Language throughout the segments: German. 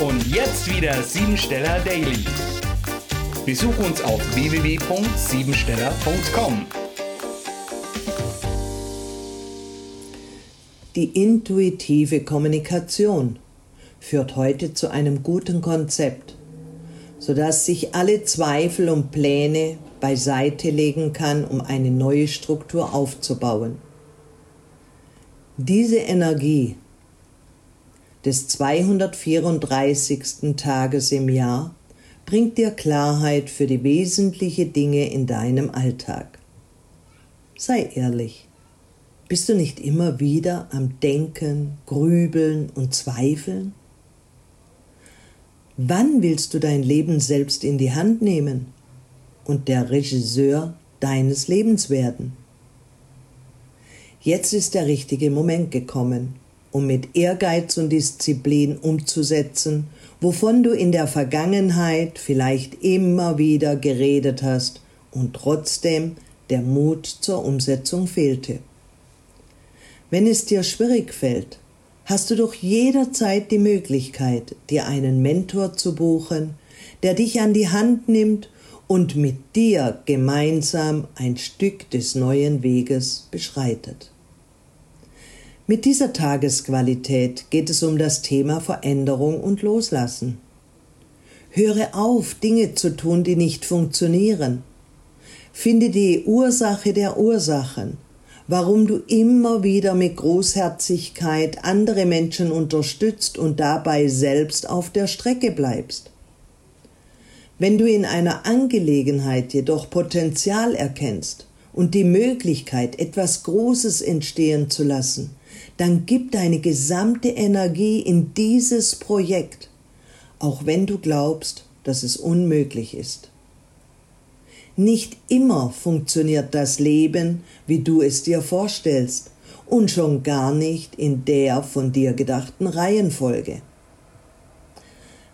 Und jetzt wieder Siebensteller Daily. Besuch uns auf www.siebensteller.com. Die intuitive Kommunikation führt heute zu einem guten Konzept, sodass sich alle Zweifel und Pläne beiseite legen kann, um eine neue Struktur aufzubauen. Diese Energie des 234. Tages im Jahr bringt dir Klarheit für die wesentlichen Dinge in deinem Alltag. Sei ehrlich. Bist du nicht immer wieder am Denken, Grübeln und Zweifeln? Wann willst du dein Leben selbst in die Hand nehmen und der Regisseur deines Lebens werden? Jetzt ist der richtige Moment gekommen, um mit Ehrgeiz und Disziplin umzusetzen, wovon du in der Vergangenheit vielleicht immer wieder geredet hast und trotzdem der Mut zur Umsetzung fehlte. Wenn es dir schwierig fällt, hast du doch jederzeit die Möglichkeit, dir einen Mentor zu buchen, der dich an die Hand nimmt und mit dir gemeinsam ein Stück des neuen Weges beschreitet. Mit dieser Tagesqualität geht es um das Thema Veränderung und Loslassen. Höre auf, Dinge zu tun, die nicht funktionieren. Finde die Ursache der Ursachen, warum du immer wieder mit Großherzigkeit andere Menschen unterstützt und dabei selbst auf der Strecke bleibst. Wenn du in einer Angelegenheit jedoch Potenzial erkennst und die Möglichkeit, etwas Großes entstehen zu lassen, dann gib deine gesamte Energie in dieses Projekt, auch wenn du glaubst, dass es unmöglich ist. Nicht immer funktioniert das Leben, wie du es dir vorstellst, und schon gar nicht in der von dir gedachten Reihenfolge.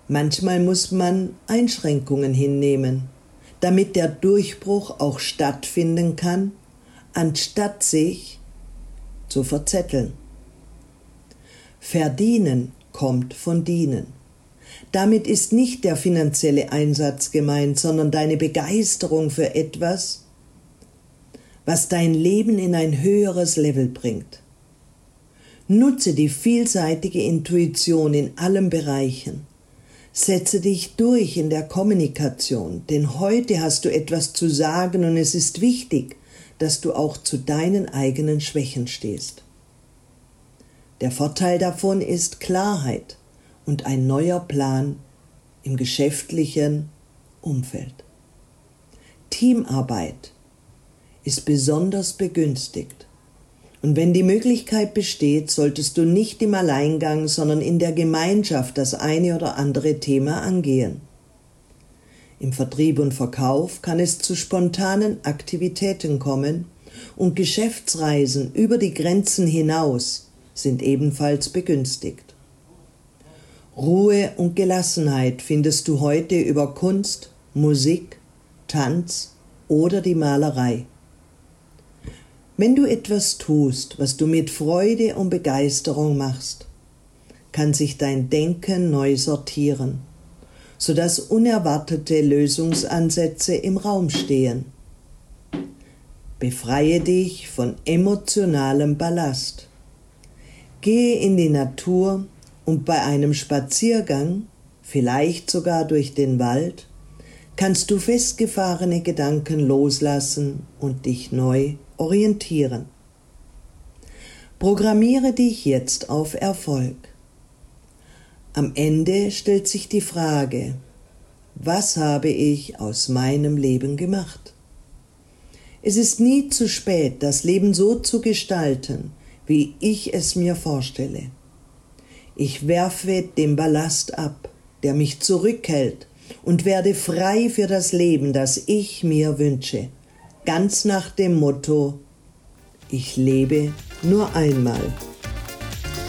Manchmal muss man Einschränkungen hinnehmen, damit der Durchbruch auch stattfinden kann, anstatt sich zu verzetteln. Verdienen kommt von dienen. Damit ist nicht der finanzielle Einsatz gemeint, sondern deine Begeisterung für etwas, was dein Leben in ein höheres Level bringt. Nutze die vielseitige Intuition in allen Bereichen. Setze dich durch in der Kommunikation, denn heute hast du etwas zu sagen und es ist wichtig, dass du auch zu deinen eigenen Schwächen stehst. Der Vorteil davon ist Klarheit und ein neuer Plan im geschäftlichen Umfeld. Teamarbeit ist besonders begünstigt. Und wenn die Möglichkeit besteht, solltest du nicht im Alleingang, sondern in der Gemeinschaft das eine oder andere Thema angehen. Im Vertrieb und Verkauf kann es zu spontanen Aktivitäten kommen und Geschäftsreisen über die Grenzen hinaus sind ebenfalls begünstigt. Ruhe und Gelassenheit findest du heute über Kunst, Musik, Tanz oder die Malerei. Wenn du etwas tust, was du mit Freude und Begeisterung machst, kann sich dein Denken neu sortieren, sodass unerwartete Lösungsansätze im Raum stehen. Befreie dich von emotionalem Ballast. Gehe in die Natur und bei einem Spaziergang, vielleicht sogar durch den Wald, kannst du festgefahrene Gedanken loslassen und dich neu orientieren. Programmiere dich jetzt auf Erfolg. Am Ende stellt sich die Frage, was habe ich aus meinem Leben gemacht? Es ist nie zu spät, das Leben so zu gestalten, wie ich es mir vorstelle. Ich werfe den Ballast ab, der mich zurückhält, und werde frei für das Leben, das ich mir wünsche, ganz nach dem Motto, ich lebe nur einmal.